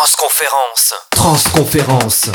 Transconférence. Transconférence.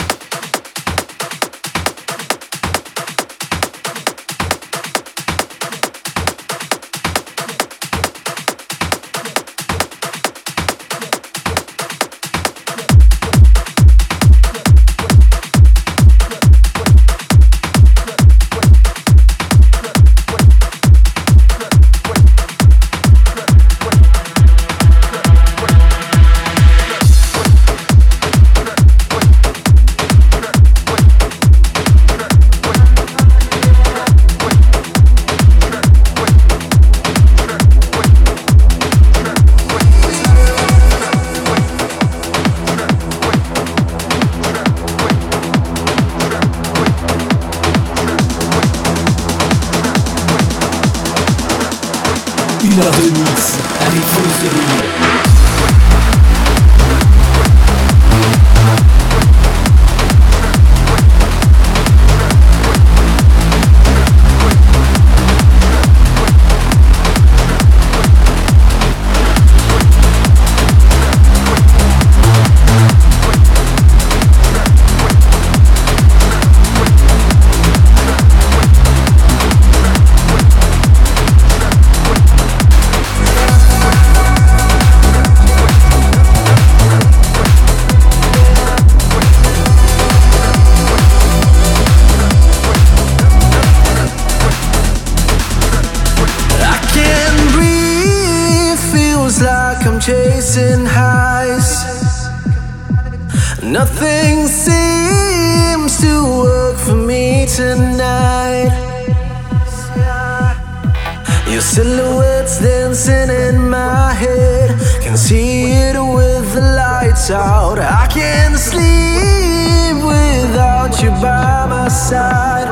lights out. I can't sleep without you by my side.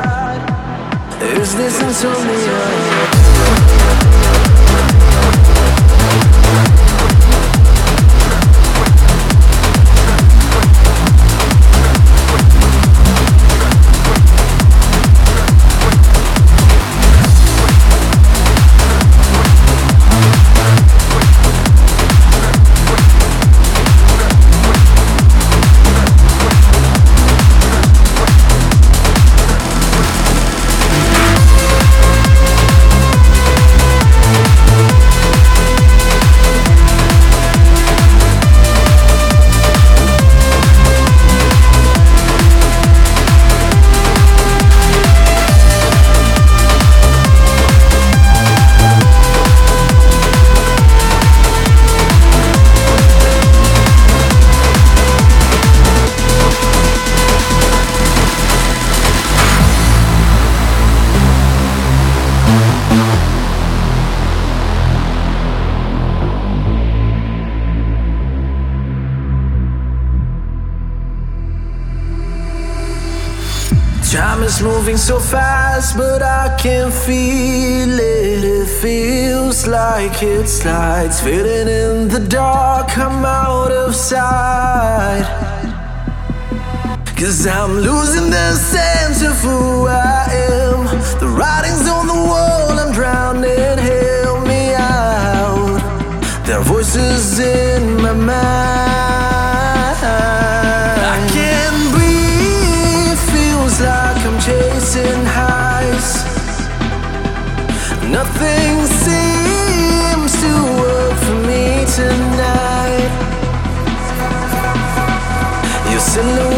Is this insomnia? Moving so fast, but I can feel it. It feels like it slides, fading in the dark. I'm out of sight. Cause I'm losing the sense of who I am. The writing's on the wall, I'm drowning. Help me out. There are voices in my mind. Your silhouette's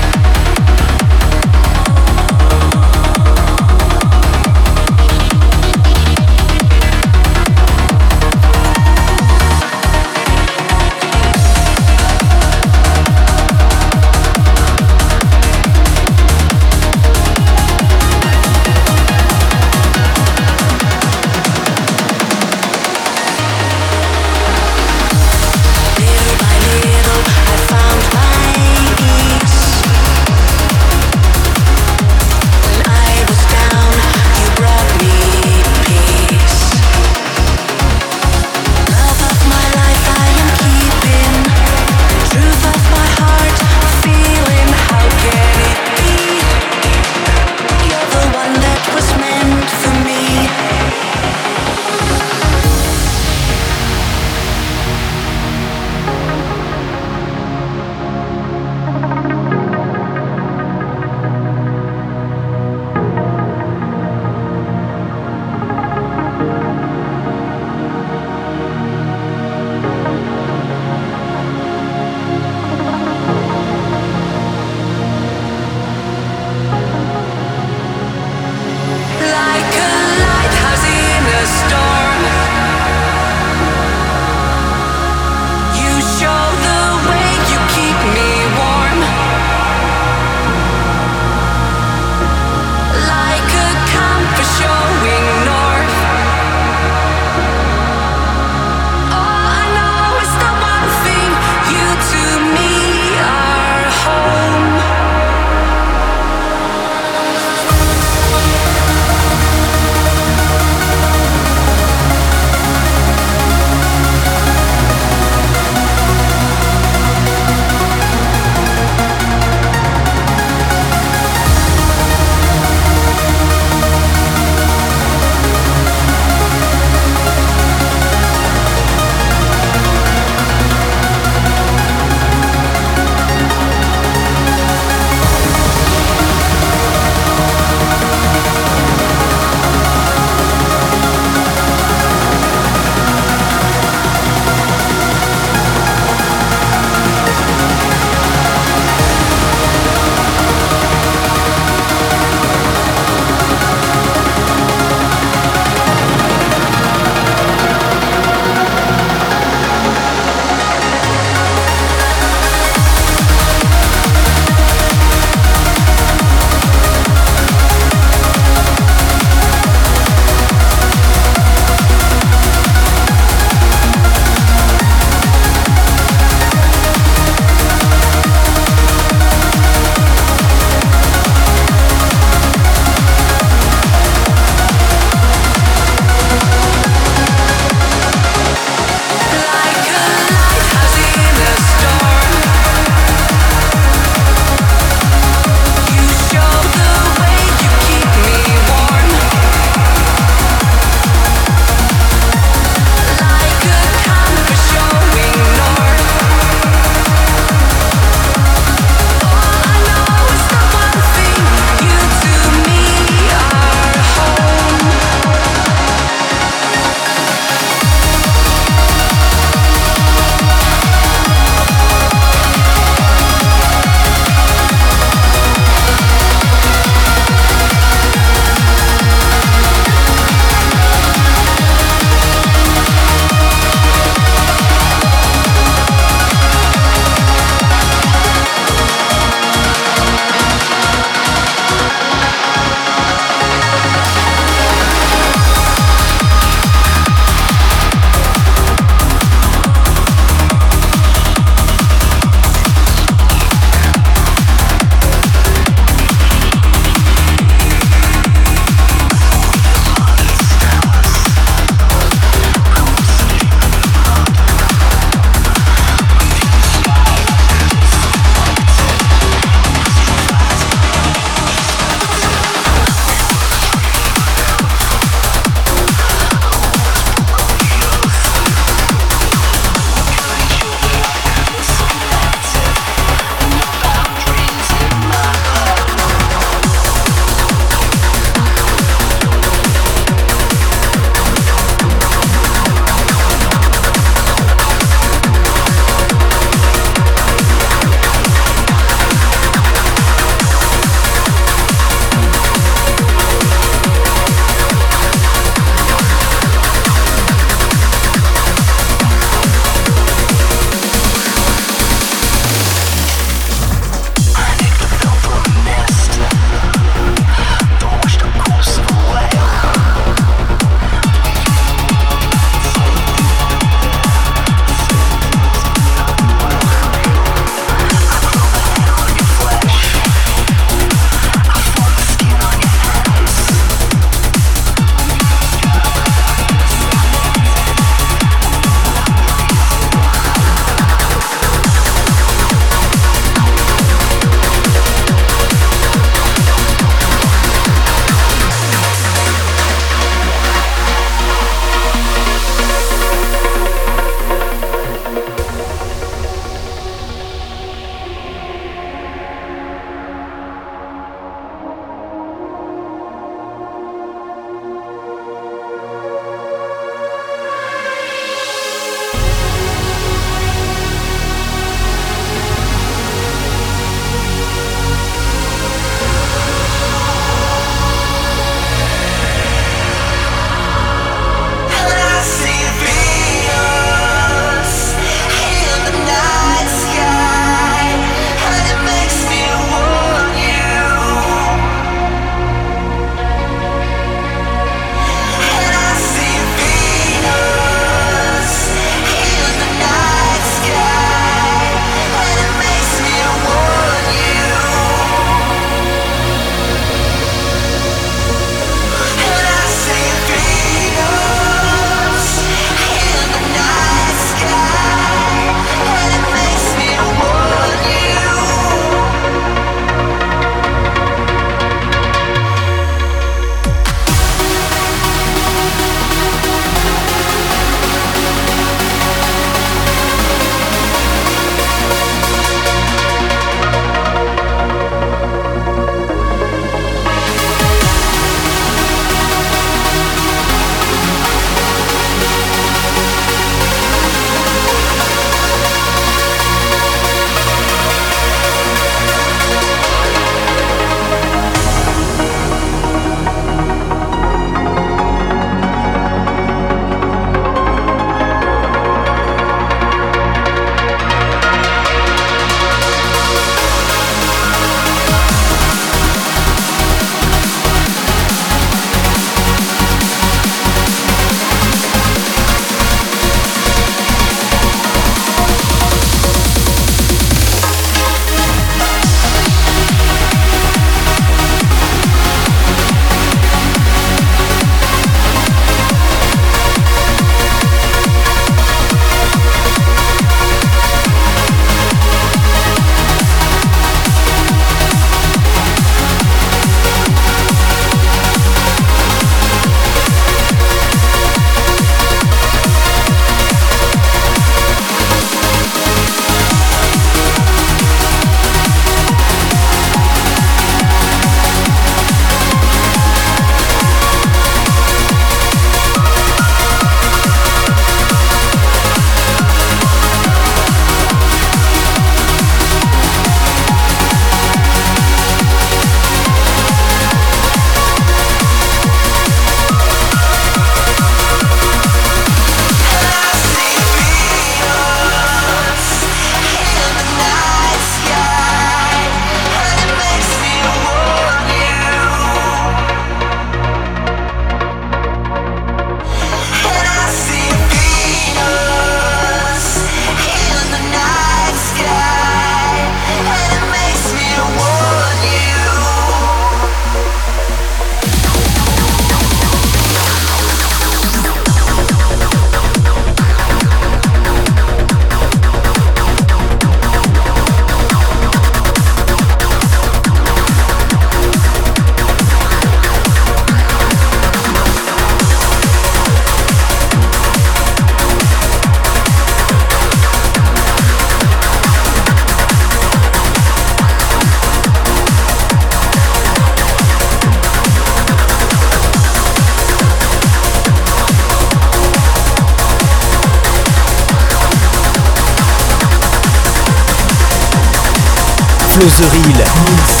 Closeril.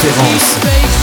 Conférence.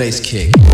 Bass kick.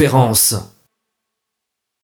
conférence.